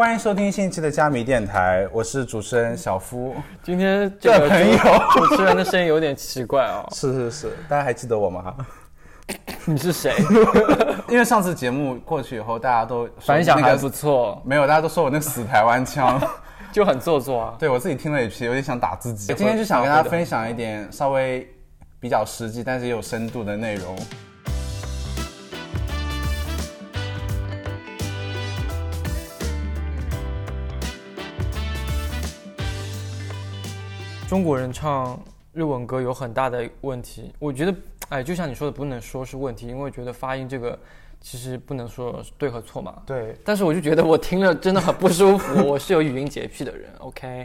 欢迎收听新一期的加米电台，我是主持人小夫。今天这个 朋友主主持人的声音有点奇怪哦，是是是，大家还记得我吗？你是谁？因为上次节目过去以后，大家都说那个反响还不错，没有，大家都说我那个死台湾腔。就很做作啊。对我自己听了一批，有点想打自己。今天就想跟大家分享一点稍微比较实际，但是也有深度的内容。中国人唱日文歌有很大的问题，我觉得，哎，就像你说的，不能说是问题，因为我觉得发音这个其实不能说对和错嘛。对，但是我就觉得我听了真的很不舒服，我是有语音洁癖的人，OK，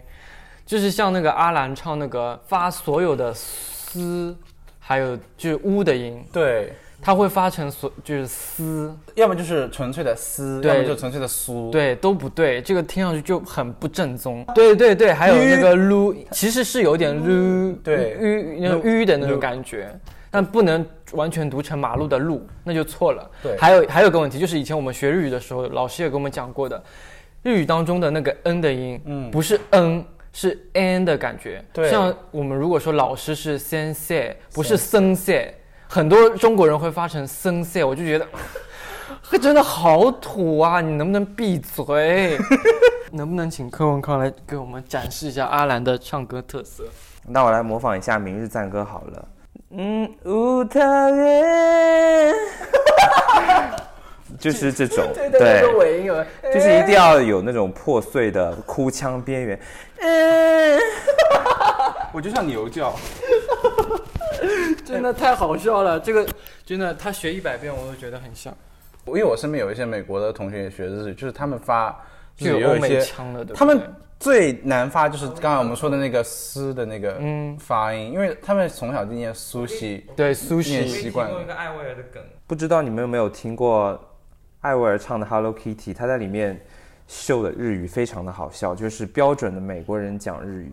就是像那个阿兰唱那个发所有的嘶，还有就是呜的音，对，他会发成所就是丝，要么就是纯粹的丝，要么就纯粹的苏。对，都不对，这个听上去就很不正宗。对对对，还有那个噜，其实是有点噜，对。吁那种噜吁的那种感觉，但不能完全读成马路的路，那就错了。对。还有还有个问题，就是以前我们学日语的时候，老师也跟我们讲过的，日语当中的那个 n 的音，嗯。不是 n。是 n 的感觉，对。像我们如果说老师是 sensei，不是 sensei，很多中国人会发成 sensei，我就觉得真的好土啊！你能不能闭嘴？能不能请柯文康来给我们展示一下阿兰的唱歌特色？那我来模仿一下《明日赞歌》好了。嗯，乌塔耶，就是这种，对，尾音有，就是一定要有那种破碎的哭腔边缘。嗯，我就像牛叫。真的太好笑了。这个真的，他学一百遍我都觉得很像，因为我身边有一些美国的同学也学日语，就是他们发就就是有欧美有一些腔的，对对他们最难发就是刚才我们说的那个“丝”的那个嗯发音，因为他们从小就念苏西，对苏念西习惯了。个艾薇儿的梗，不知道你们有没有听过艾薇儿唱的《Hello Kitty》？她在里面秀的日语非常的好笑，就是标准的美国人讲日语。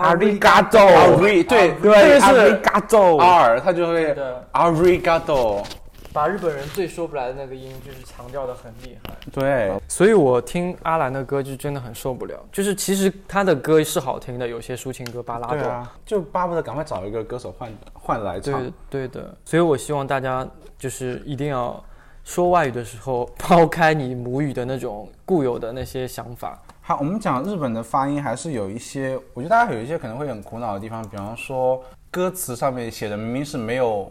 阿瑞嘎多，阿瑞对对，这阿里个是嘎多。R，他就会对 arigato。把日本人最说不来的那个音，就是强调的很厉害。对，所以我听阿兰的歌就真的很受不了。就是其实他的歌是好听的，有些抒情歌、巴拉多，就巴不得赶快找一个歌手换换来唱对。对的。所以我希望大家就是一定要说外语的时候，抛开你母语的那种固有的那些想法。好，我们讲日本的发音还是有一些，我觉得大家有一些可能会很苦恼的地方，比方说歌词上面写的明明是没有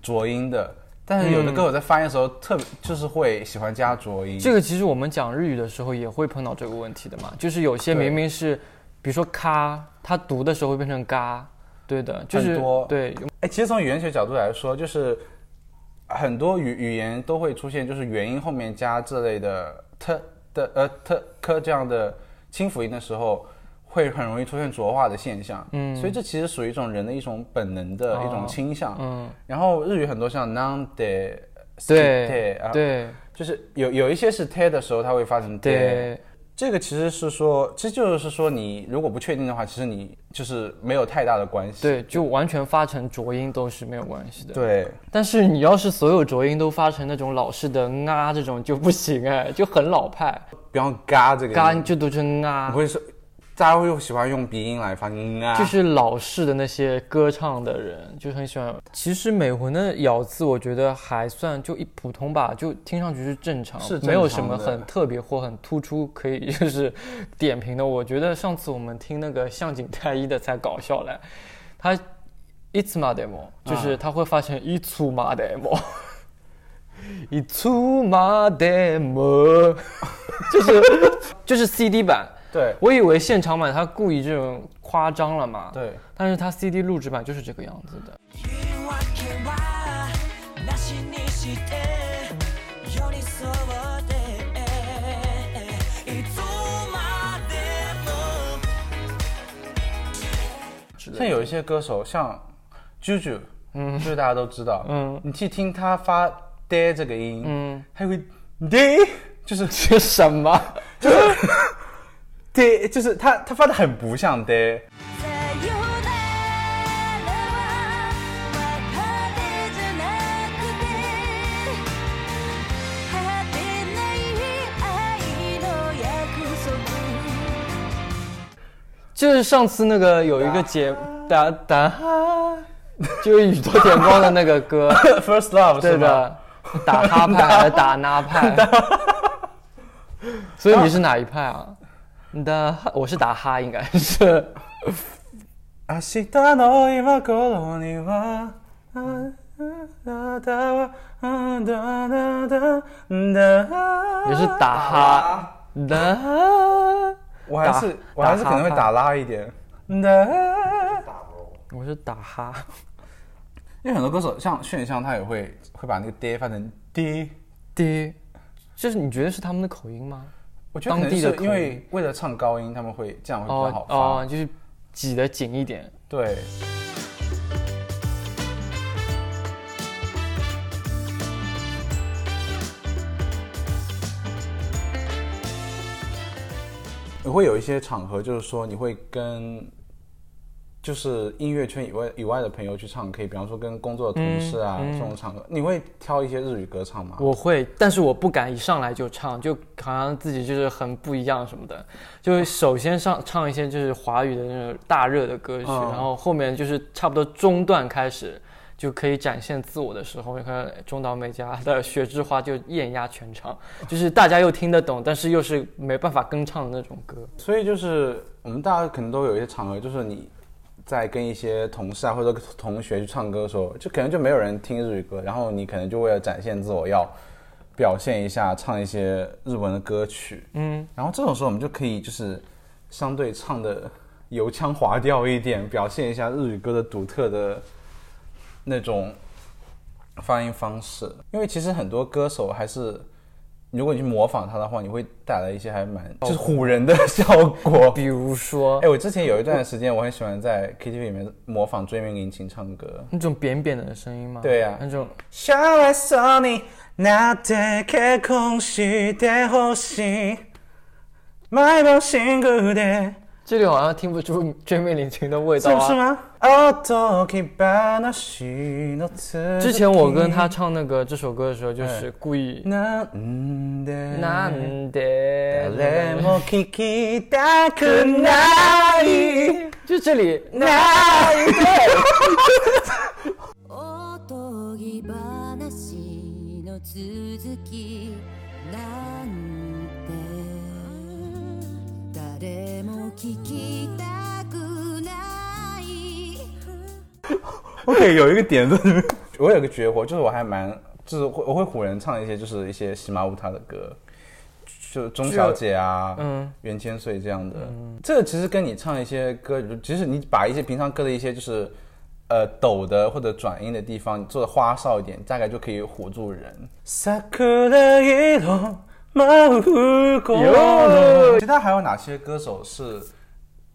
浊音的，但是有的歌手在发音的时候特别就是会喜欢加浊音。这个其实我们讲日语的时候也会碰到这个问题的嘛，就是有些明明是，比如说咔，它读的时候会变成嘎，对的，就是对，哎，其实从语言学角度来说，就是很多语语言都会出现，就是元音后面加这类的 t 的呃特科这样的清辅音的时候，会很容易出现浊化的现象。嗯，所以这其实属于一种人的一种本能的一种倾向。嗯，然后日语很多像 non de 对啊，对就是有有一些是 te 的时候，它会发成 de。对这个其实是说，其实就是说，你如果不确定的话，其实你就是没有太大的关系。对，就完全发成浊音都是没有关系的。对，但是你要是所有浊音都发成那种老式的啊这种就不行哎，就很老派，比方嘎这个音，嘎就读成啊不，会说，大家会喜欢用鼻音来发音啊，就是老式的那些歌唱的人就很喜欢。其实美魂的咬字我觉得还算就一普通吧，就听上去是正常，是正常的没有什么很特别或很突出可以就是点评的。我觉得上次我们听那个向井太一的才搞笑嘞，他。いつまでも就是他会发成いつまでも，いつまでも，就是就是 CD 版， 对我以为现场版他故意这种夸张了嘛，对，但是他 CD 录制版就是这个样子的。言い訳はなしにして寄り添っていつまでも像有一些歌手，像 JoJo，嗯，就是大家都知道，嗯你去听他发 de 这个音，嗯，他会 de，就是这什么？ 对，就是他他发的很不像的。就是上次那个有一个节 打哒，就是宇多田光的那个歌《First Love》是吧？打哈派还是打那派？所以你是哪一派啊？的，我是打哈，应该是。明日の今頃にはあなたはあだだだだ也是打哈的，我还是打我还是可能会打哈打拉一点。的我是打哈。因为很多歌手像炫香，他也会会把那个爹发成爹。爹，就是你觉得是他们的口音吗？ 我觉得可能当地的口音是因为为了唱高音，他们会这样会比较好发。哦哦，就是挤得紧一点。对。你会有一些场合，就是说你会跟，就是音乐圈以外以外的朋友去唱 K，比方说跟工作的同事啊、这种场合，你会挑一些日语歌唱吗？我会，但是我不敢一上来就唱，就好像自己就是很不一样什么的。就首先上唱一些就是华语的那种大热的歌曲，嗯然后后面就是差不多中段开始就可以展现自我的时候，你看中岛美嘉的《雪之花》就艳压全场，就是大家又听得懂，但是又是没办法跟唱的那种歌。所以就是我们大家可能都有一些场合，就是你在跟一些同事啊或者同学去唱歌的时候，就可能就没有人听日语歌，然后你可能就为了展现自我，要表现一下，唱一些日文的歌曲，嗯，然后这种时候我们就可以就是相对唱的油腔滑调一点，表现一下日语歌的独特的那种发音方式，因为其实很多歌手还是。如果你去模仿他的话，你会带来一些还蛮就是唬人的效果。比如说哎，我之前有一段时间，我很喜欢在 KTV 里面模仿追名林琴唱歌。那种扁扁的声音吗？对呀那种将来そうになって結婚してほしい。毎晩シングルで，这里好像听不出追命林檎的味道啊。是不是吗？おとぎ話の続き之前我跟他唱那个这首歌的时候，就是故意なんでなんで誰も聞きたくない。就这里おとぎ 聞きたくない我可以有一个点子，我有个绝活，就是我还蛮，就是会我会唬人唱一些就是一些喜马乌塔的歌，就钟小姐啊，嗯，袁千岁这样的。这个其实跟你唱一些歌，其实你把一些平常歌的一些就是呃抖的或者转音的地方，你做的花哨一点，大概就可以唬住人。 桜色舞う頃其他还有哪些歌手是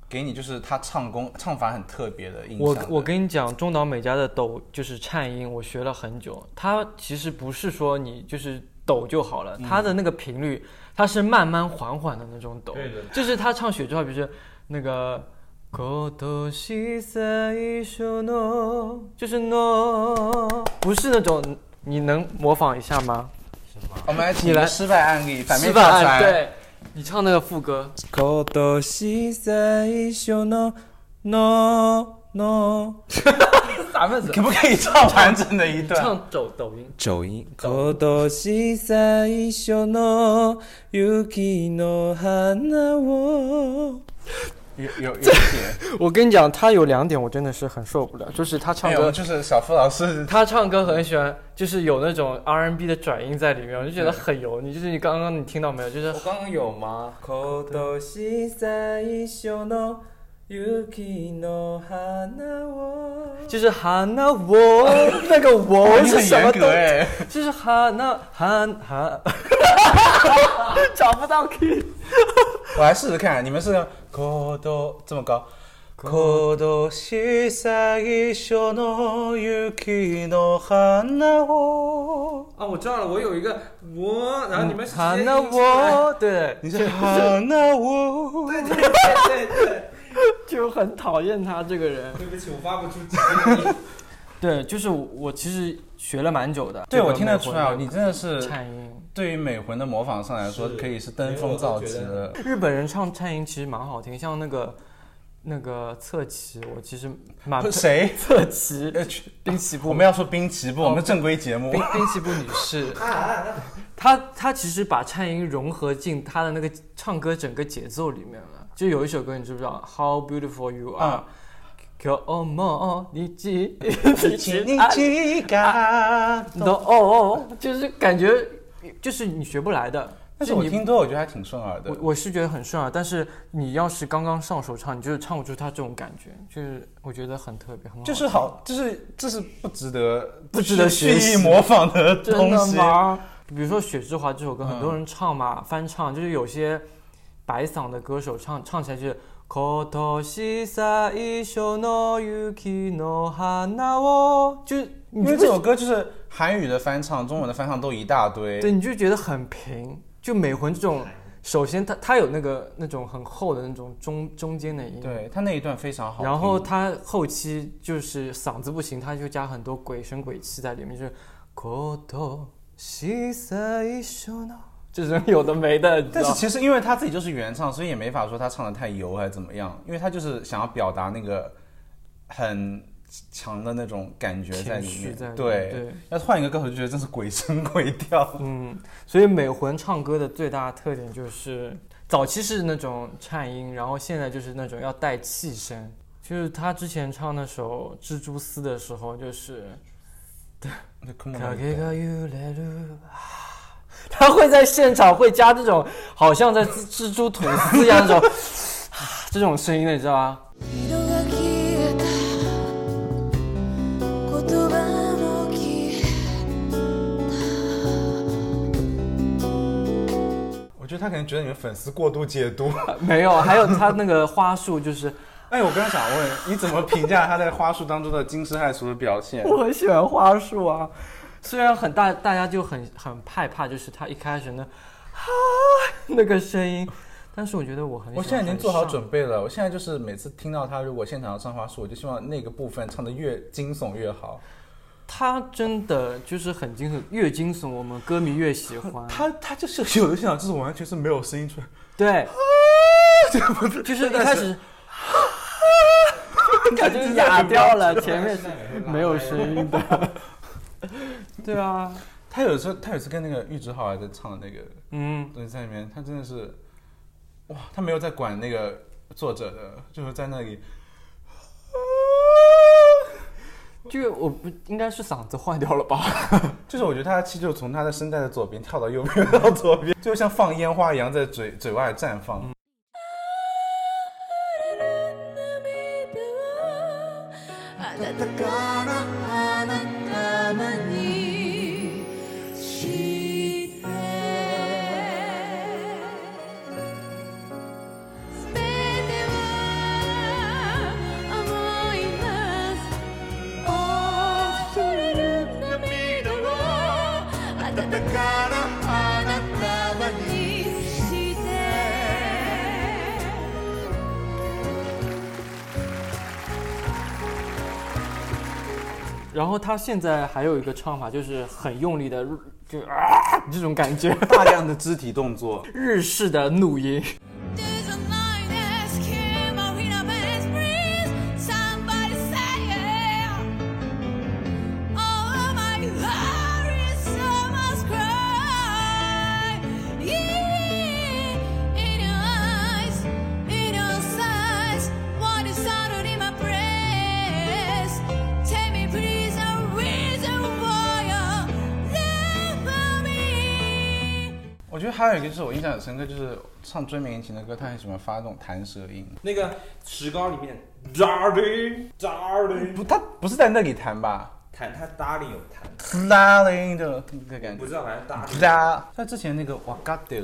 给你就是他唱功唱法很特别的印象的？我我跟你讲，中岛美嘉的抖就是颤音，我学了很久。他其实不是说你就是抖就好了，他的那个频率他是慢慢缓缓的那种抖。对的就是他唱雪之后，比如说那个。今年最初の就是 no，不是那种，你能模仿一下吗？我们来请你来一个失败案例，反面示范教材。对，你唱那个副歌，今年最初の no no 啥妹子？可不可以唱完整的一段？唱抖抖音。走音。今年最初の雪の花を 有有有一点，我跟你讲，他有两点我真的是很受不了，就是他唱没有，歌，就是小付老师，他唱歌很喜欢，就是有那种 R&B 的转音在里面，我就觉得很油腻。就是你刚刚你听到没有？就是刚刚有吗？今年最初の雪の花を就是哈那我那个我你很严是什么东格哎。就是哈那哈哈，找不到 key。我来试试看，你们是 高度这么高。今年最初の雪の花を，啊，我知道了，我有一个我，然后你们哈那我对，你是花我，就很讨厌他这个人。对不起，我发不出几个音。对，就是我其实学了蛮久的。对我这个听得出来，美魂的你真的是颤音。 对于美魂的模仿上来说，可以是登峰造极的。日本人唱颤音其实蛮好听，像那个那个侧旗，我其实蛮 谁？侧骑呃去滨崎步我们要说滨崎步，我们正规节目滨。滨崎步女士，她她其实把颤音融合进她的那个唱歌整个节奏里面了。就有一首歌，你知不知道？How beautiful you are 啊。今日も日你日几个的哦，就是感觉就是你学不来的。但是你我听多，我觉得还挺顺耳的我。我是觉得很顺耳，但是你要是刚刚上手唱，你就是唱不出他这种感觉，就是我觉得很特别，很好。就是好，就是这是不值得不值得学意模仿的东西。吗？比如说《雪之华》这首歌，嗯很多人唱嘛，翻唱，就是有些白嗓的歌手唱唱起来就是。今年最初の雪の花を，就是你就因为这首歌就是韩语的翻唱，中文的翻唱都一大堆。对，你就觉得很平。就美魂这种，首先它它有那个那种很厚的那种中中间的音，对他那一段非常好听。然后他后期就是嗓子不行，他就加很多鬼声鬼气在里面，就是今年最初の， 这种有的没的。你知道但是其实因为他自己就是原唱，所以也没法说他唱的太油还是怎么样，因为他就是想要表达那个很强的那种感觉在里面。情绪在里面对，对要是换一个歌手，就觉得真是鬼声鬼调。嗯，所以美魂唱歌的最大特点就是，早期是那种颤音，然后现在就是那种要带气声。就是他之前唱那首《蜘蛛丝》的时候，就是那空影が揺れる啊 他会在现场会加这种好像在蜘蛛吐丝一样那种啊这种声音的，你知道吗？色が消えた言葉も消え我觉得他可能觉得你们粉丝过度解读。没有，还有他那个花束，就是哎，我刚刚想问，你怎么评价他在花束当中的惊世骇俗的表现？我很喜欢花束啊， 虽然很大，大家就很很害怕，就是他一开始那啊 那个声音，但是我觉得我很喜欢我现在已经做好准备了，我现在就是每次听到他如果现场要唱花束，我就希望那个部分唱的越惊悚越好。他真的就是很惊悚，越惊悚我们歌迷越喜欢。他他就是有的现场就是完全是没有声音出来，对，就是一开始感觉哑掉了，前面是没有声音的。对啊，他有时候他有一次跟那个玉置浩还在唱的那个嗯，东西在里面，他真的是哇，他没有在管那个作者的，就是在那里。就我不应该是嗓子坏掉了吧？就是我觉得他的气就从他的声带的左边跳到右边到左边，就像放烟花一样在嘴嘴外绽放。暖然后他现在还有一个唱法，就是很用力的，就啊这种感觉，大量的肢体动作，日式的怒音。觉得还有一个就是我印象很深刻，就是唱《追名引擎》的歌，他很喜欢发那种弹舌音。那个石膏里面，darling darling，不，他不是在那里弹吧弹他 darling 有弹？Darling 的那个感觉。不知道，反正 darling。他之前那个《瓦嘎德》，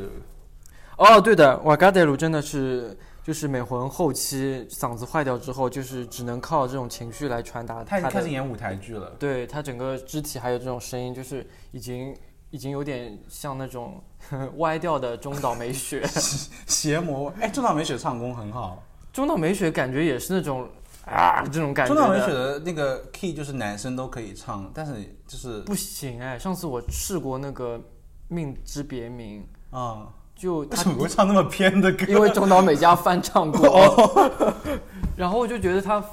哦，对的，瓦嘎德鲁真的是，就是美魂后期嗓子坏掉之后，就是只能靠这种情绪来传达他已经他，开始演舞台剧了。对他整个肢体还有这种声音，就是已经已经有点像那种 歪掉的中岛美雪。邪魔，哎，中岛美雪唱功很好。中岛美雪感觉也是那种啊这种感觉。中岛美雪的那个 key 就是男生都可以唱，但是就是不行哎，上次我试过那个《命之别名》，嗯，就为他什么会唱那么偏的歌？因为中岛美嘉翻唱过，然后我就觉得他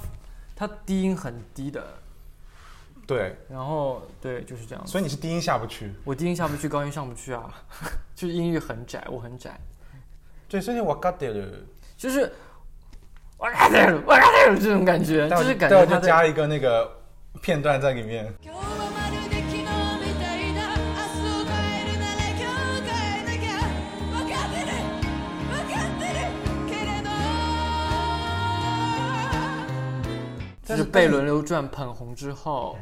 他低音很低的，对，然后对就是这样子。所以你是低音下不去。我低音下不去，高音上不去啊，就是音域很窄，我很窄，对，所以我 got it 了。就是我卡在了，我卡在了这种感觉，就是感待会觉他在就加一个那个片段在里面。今日はまるで昨日みたいだ明日を変えるなら今日変えなきゃ分かってる分かってるけれど就是被轮流转捧红之后，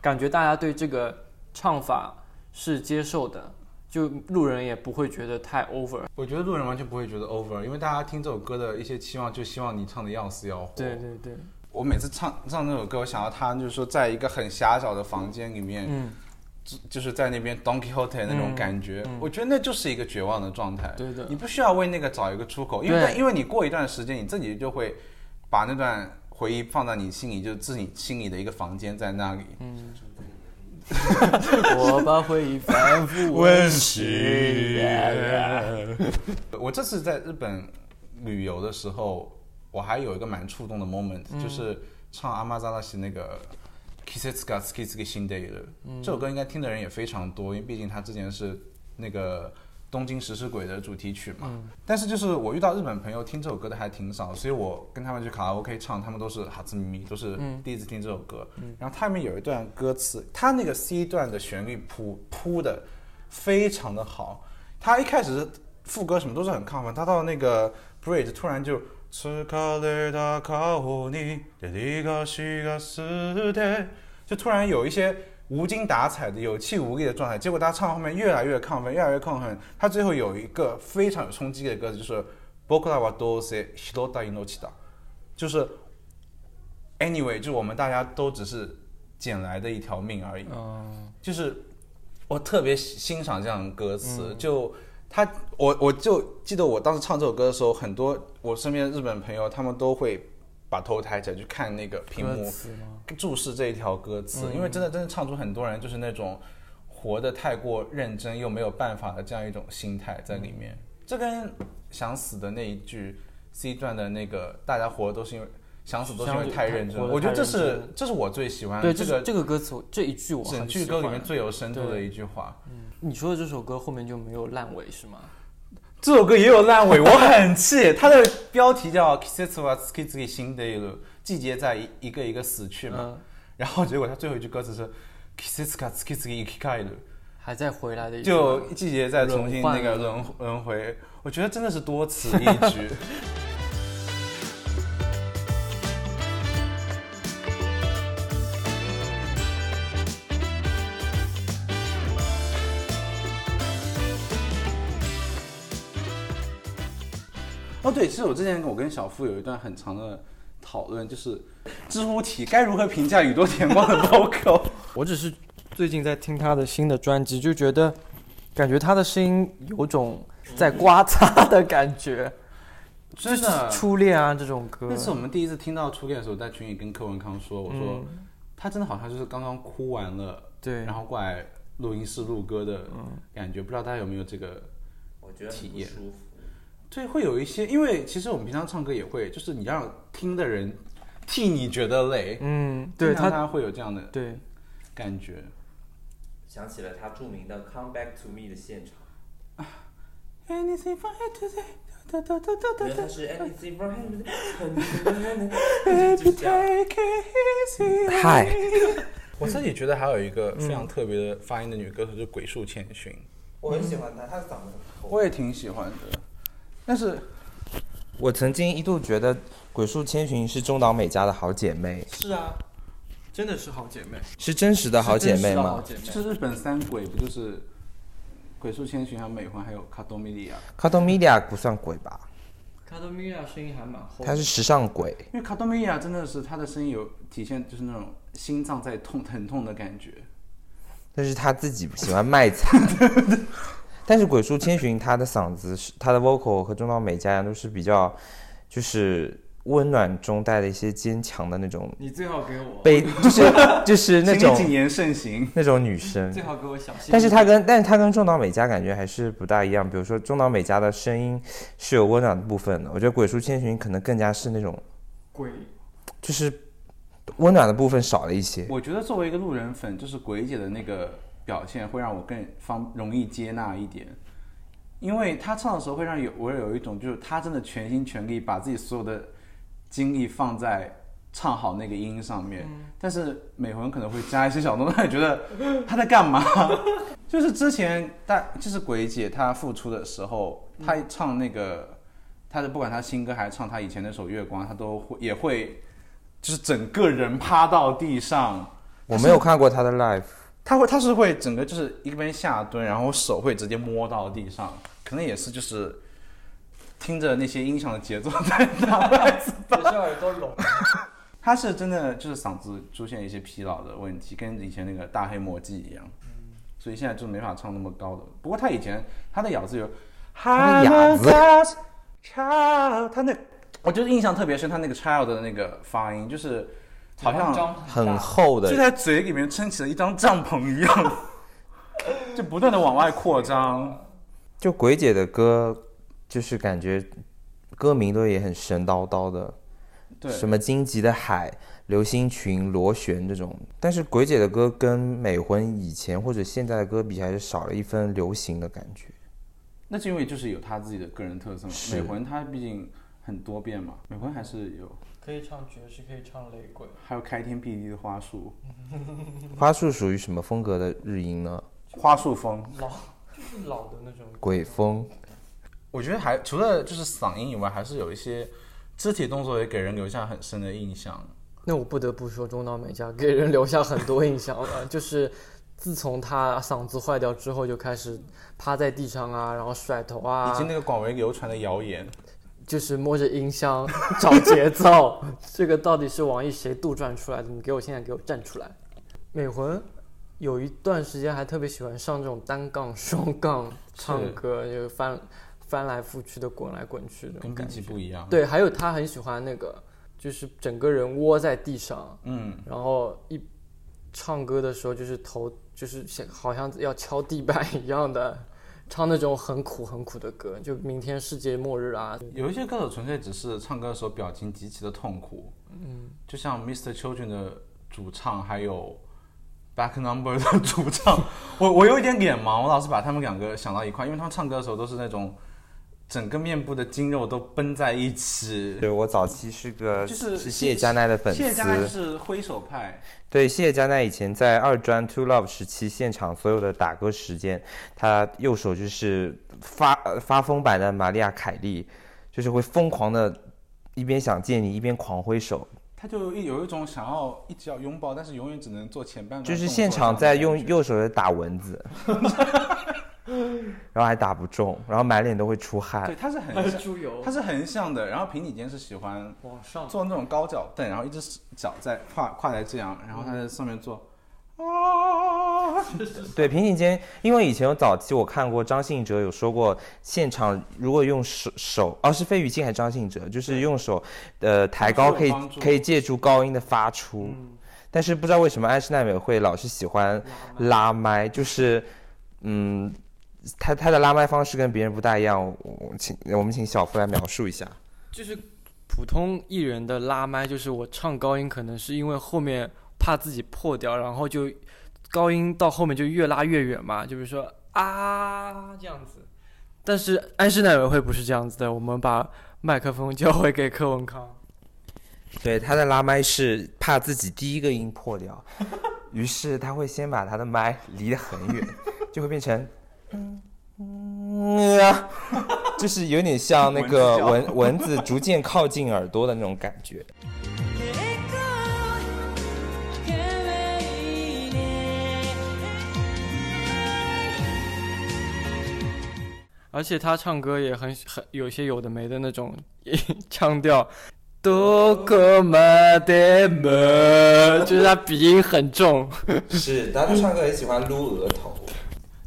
感觉大家对这个唱法是接受的，就路人也不会觉得太 over。我觉得路人完全不会觉得 over，因为大家听这首歌的一些期望，就希望你唱的要死要活。对对对，我每次唱唱这首歌，我想到他就是说，在一个很狭小的房间里面，嗯，就就是在那边 Don Quixote 那种感觉，我觉得那就是一个绝望的状态。对的你不需要为那个找一个出口，因为因为你过一段时间，你自己就会把那段回忆放在你心里，就是自己心里的一个房间在那里。嗯 我把回忆反复温习。我这次在日本旅游的时候，我还有一个蛮触动的 moment，、就是唱阿玛扎拉西那个 Kisetsuka Tsuki Tsuki Shinde 的、这首歌，应该听的人也非常多，因为毕竟他之前是那个东京食尸鬼的主题曲嘛。但是就是我遇到日本朋友听这首歌的还挺少，所以我跟他们去卡拉 OK 唱，他们都是哈兹咪咪，都是第一次听这首歌。然后它里面有一段歌词，它那个 C 段的旋律铺铺的非常的好，它一开始是副歌什么都是很亢奋，它到那个 bridge 突然就。疲れた顔に照りがしがすで就突然有一些 无精打采的、有气无力的状态，结果他唱后面越来越亢奋，越来越亢奋。他最后有一个非常有冲击力的歌词，就是“僕らはどうせ拾った命だ”，就是 anyway，就我们大家都只是捡来的一条命而已。嗯，就是我特别欣赏这样的歌词，就他我我就记得我当时唱这首歌的时候，很多我身边的日本朋友他们都会 把头抬起来去看那个屏幕，注视这一条歌词，因为真的真的唱出很多人就是那种活得太过认真又没有办法的这样一种心态在里面。这跟想死的那一句 C 段的那个大家活都是因为想死都是因为太认真，我觉得这是这是我最喜欢对，的这个这这个歌词这一句我很整句歌里面最有深度的一句话。你说的这首歌后面就没有烂尾是吗？这首歌也有烂尾，我很气。它的标题叫《Kisetsu wa tsuki tsuki s 季节在一一个一个死去嘛。嗯，然后结果它最后一句歌词是 Kisetsu ka tsuki tsuki ikikai 还在回来的一就季节在重新那个轮轮回。我觉得真的是多此一举。哦，对，其实我之前我跟小付有一段很长的讨论，就是知乎题该如何评价宇多田光的 vocal。我只是最近在听他的新的专辑，就觉得感觉他的声音有种在刮擦的感觉，真的初恋啊这种歌。那次我们第一次听到初恋的时候，在群里跟柯文康说，我说、他真的好像就是刚刚哭完了，对然后过来录音室录歌的感觉，不知道大家有没有这个我觉得体验舒服。对，会有一些，因为其实我们平常唱歌也会，就是你让听的人替你觉得累，嗯，对他，他会有这样的对感觉。想起了他著名的《Come Back to Me》的现场，Anything for you to say，哒哒哒哒哒哒因为他是 Anything for Him，，Baby take it easy。嗨，我自己觉得还有一个非常特别的发音的女歌手，就是鬼树千寻，我很喜欢她，她的嗓子很厚。我也挺喜欢的。但是我曾经一度觉得鬼树千寻是中岛美嘉的好姐妹，是啊，真的是好姐妹，是真实的好姐妹吗？是日本三鬼不就是鬼树千寻、还有美环还有卡多米利亚？卡多米利亚不算鬼吧？卡多米亚声音还蛮厚的，她是时尚鬼。因为卡多米利亚真的是她的声音有体现，就是那种心脏在痛疼痛的感觉。但是她自己喜欢卖惨。但是鬼叔千寻他的嗓子是他的 vocal 和中岛美嘉都是比较，就是温暖中带了一些坚强的那种你最好给我，悲，就是就是那种谨言慎行。那种女生。最好给我小心。但是她跟但是她跟中岛美嘉感觉还是不大一样。比如说中岛美嘉的声音是有温暖的部分的，我觉得鬼叔千寻可能更加是那种鬼就是温暖的部分少了一些。我觉得作为一个路人粉，就是鬼姐的那个表现会让我更方容易接纳一点，因为他唱的时候会让有我有一种就是他真的全心全力把自己所有的精力放在唱好那个音上面，但是美魂可能会加一些小动作，觉得他在干嘛？就是之前大就是鬼姐她复出的时候，她唱那个。她的不管她新歌还是唱她以前那首《月光》，她都会也会，就是整个人趴到地上，我没有看过她的 live，他会，他是会整个就是一边下蹲，然后手会直接摸到地上，可能也是就是听着那些音响的节奏在打拍子。也是耳朵聋。他是真的就是嗓子出现一些疲劳的问题，跟以前那个大黑魔记一样，所以现在就没法唱那么高的。不过他以前他的咬字有，他的哑字 child，他那我就是印象特别深，他那个 child 的那个发音就是好像很厚的就在嘴里面撑起了一张帐篷一样，就不断的往外扩张。就鬼姐的歌，就是感觉歌名都也很神叨叨的，对，什么荆棘的海、流星群、螺旋这种。但是鬼姐的歌跟美魂以前或者现在的歌比，还是少了一分流行的感觉。那是因为就是有他自己的个人特色嘛。美魂它毕竟很多变嘛，美魂还是有，可以唱爵士，可以唱雷鬼。还有开天辟地的花束，花束属于什么风格的日音呢？花束风。老就是 老的那种鬼风。我觉得还除了就是嗓音以外，还是有一些肢体动作也给人留下很深的印象。那我不得不说，中岛美嘉给人留下很多印象了。就是自从她嗓子坏掉之后，就开始趴在地上啊，然后甩头啊，以及那个广为流传的谣言，就是摸着音箱 找节奏。这个到底是网易谁杜撰出来的？你给我现在给我站出来！美魂有一段时间还特别喜欢上这种单杠、双杠唱歌，就翻翻来覆去的、滚来滚去的那跟感觉。级不一样。，对，还有他很喜欢那个，就是整个人窝在地上，嗯，然后一唱歌的时候就是头就是像好像要敲地板一样的，唱那种很苦很苦的歌，就明天世界末日啊，有一些歌手纯粹只是唱歌的时候表情极其的痛苦，嗯，就像 Mr. Children 的主唱，还有 Back Number 的主唱，我我有一点脸盲，我老是把他们两个想到一块，因为他们唱歌的时候都是那种整个面部的筋肉都绷在一起。对我早期是个就是是谢佳奈的粉丝，谢佳奈是挥手派，对，谢佳奈以前在二专 Two Love 时期，现场所有的打歌时间，他右手就是发呃发疯版的玛利亚凯莉，就是会疯狂的，一边想见你，一边狂挥手，他就一有一种想要一直要拥抱，但是永远只能做前半段，就是现场在用。右手在打蚊子，然后还打不中，然后满脸都会出汗对，。他是很像，猪油他是横向的。然后平底间是喜欢往上，坐那种高脚凳，然后一只脚在跨跨在这样，然后他在上面做。啊，对，平颈肩，因为以前有早期我看过张信哲有说过，现场如果用手手，哦是费玉清还是张信哲，就是用手，呃抬高可以可以借助高音的发出，但是不知道为什么安室奈美惠老是喜欢拉麦，就是嗯，他他的拉麦方式跟别人不大一样，我我请我们请小付来描述一下。就是普通艺人的拉麦，就是我唱高音可能是因为后面怕自己破掉，然后就高音到后面就越拉越远嘛，就比如说啊这样子。但是安室奈美惠不是这样子的，我们把麦克风交回给柯文康。对，他的拉麦是怕自己第一个音破掉，于是他会先把他的麦离得很远，就会变成嗯 就是有点像那个蚊蚊子逐渐靠近耳朵的那种感觉。而且他唱歌也很很有些有的没的那种 腔调，多个嘛的么，就是他鼻音很重。是，他唱歌很喜欢撸额头。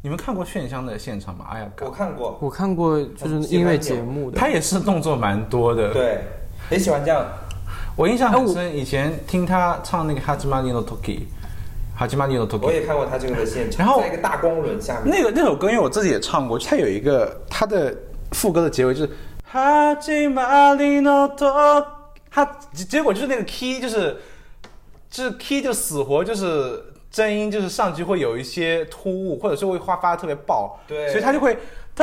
你们看过炫香的现场吗？哎呀，我看过，我看过就是音乐节目的，他也是动作蛮多的。，对，很喜欢这样。我印象很深，以前听他唱那个《哈吉玛尼诺托基》，《哈吉玛尼诺托基我》，也看过他这个的现场，然后在一个大光轮下面，那个那首歌，因为我自己也唱过，他有一个他的副歌的结尾就是哈吉玛尼诺托，它结果就是那个 key 就是就是 key 就死活就是真音就是上去会有一些突兀，或者是会发发的特别爆，对所以他就会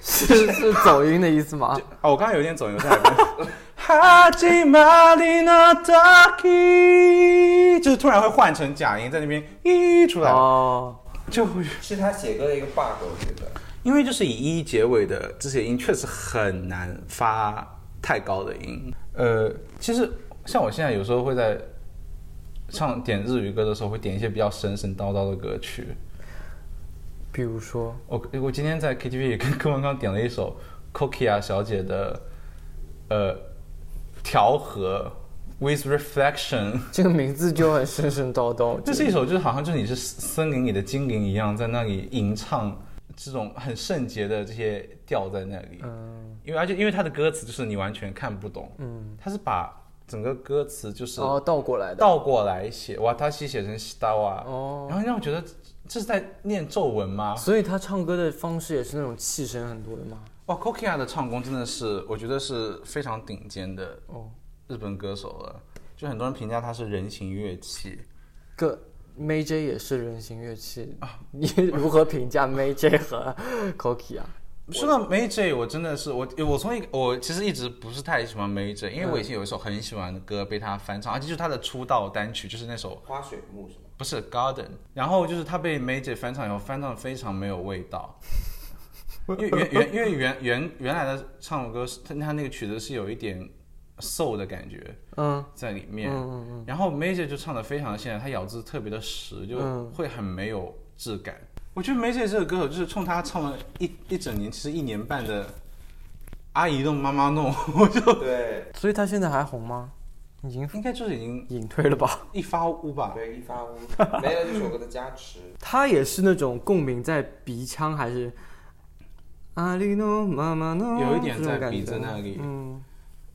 是是走音的意思吗？哦，我刚刚有点走音，再来一遍。哈吉玛丽娜达基，就是突然会换成假音，在那边一出来，哦，就会是他写歌的一个 bug，我觉得。因为就是以一结尾的这些音，确实很难发太高的音。呃，其实像我现在有时候会在唱点日语歌的时候，会点一些比较神神叨叨的歌曲。比如说，我我今天在 KTV 也跟 柯文刚点了一首 Kokia 小姐的呃调和 With Reflection。这个名字就很神神叨叨。这是一首就是好像就是你是森林里的精灵一样，在那里吟唱这种很圣洁的这些调在那里。嗯，因为而且因为他的歌词就是你完全看不懂，嗯，他是把整个歌词就是哦，倒过来的。倒过来写，哇，他西写成西刀啊，哦然后让我觉得这是在念咒文吗？所以他唱歌的方式也是那种气声很多的吗？哇 c o k i a 的唱功真的是，我觉得是非常顶尖的哦，日本歌手了。就很多人评价他是人形乐器，个 May J 也是人形乐器啊你如何评价 May J 和 Koki 啊？说到 May J，我真的是我我从一我其实一直不是太喜欢 May J，因为我以前有一首很喜欢的歌被他翻唱，而且就是他的出道单曲，就是那首花水木是吗？不是 Garden，然后就是他被 May J 翻唱以后，翻唱的非常没有味道。因为原原因为原原原来的唱歌是他他那个曲子是有一点 soul 的感觉嗯，在里面，嗯嗯嗯然后 Major 就唱的非常的现代，他咬字特别的实，就嗯会很没有质感。我觉得 May J 这个歌手就是冲他唱了一一整年，其实一年半的阿姨弄妈妈弄，我就对所以他现在还红吗？已经应该就是已经隐退了吧？一发乌吧。对，一发屋没了这首歌的加持。他也是那种共鸣在鼻腔还是？阿里诺妈妈诺，有一点在鼻子那里嗯，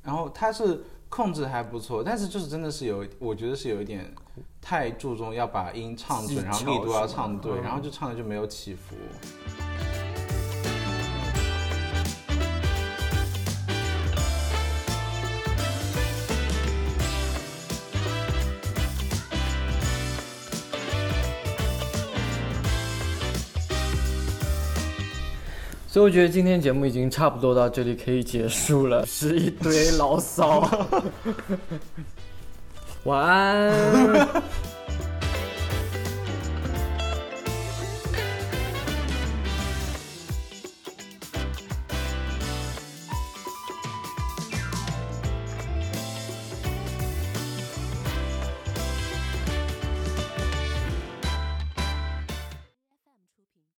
然后他是控制还不错，但是就是真的是有，我觉得是有一点太注重要把音唱准，然后力度要唱对，嗯然后就唱的就没有起伏。所以我觉得今天节目已经差不多到这里可以结束了，是一堆牢骚。晚安。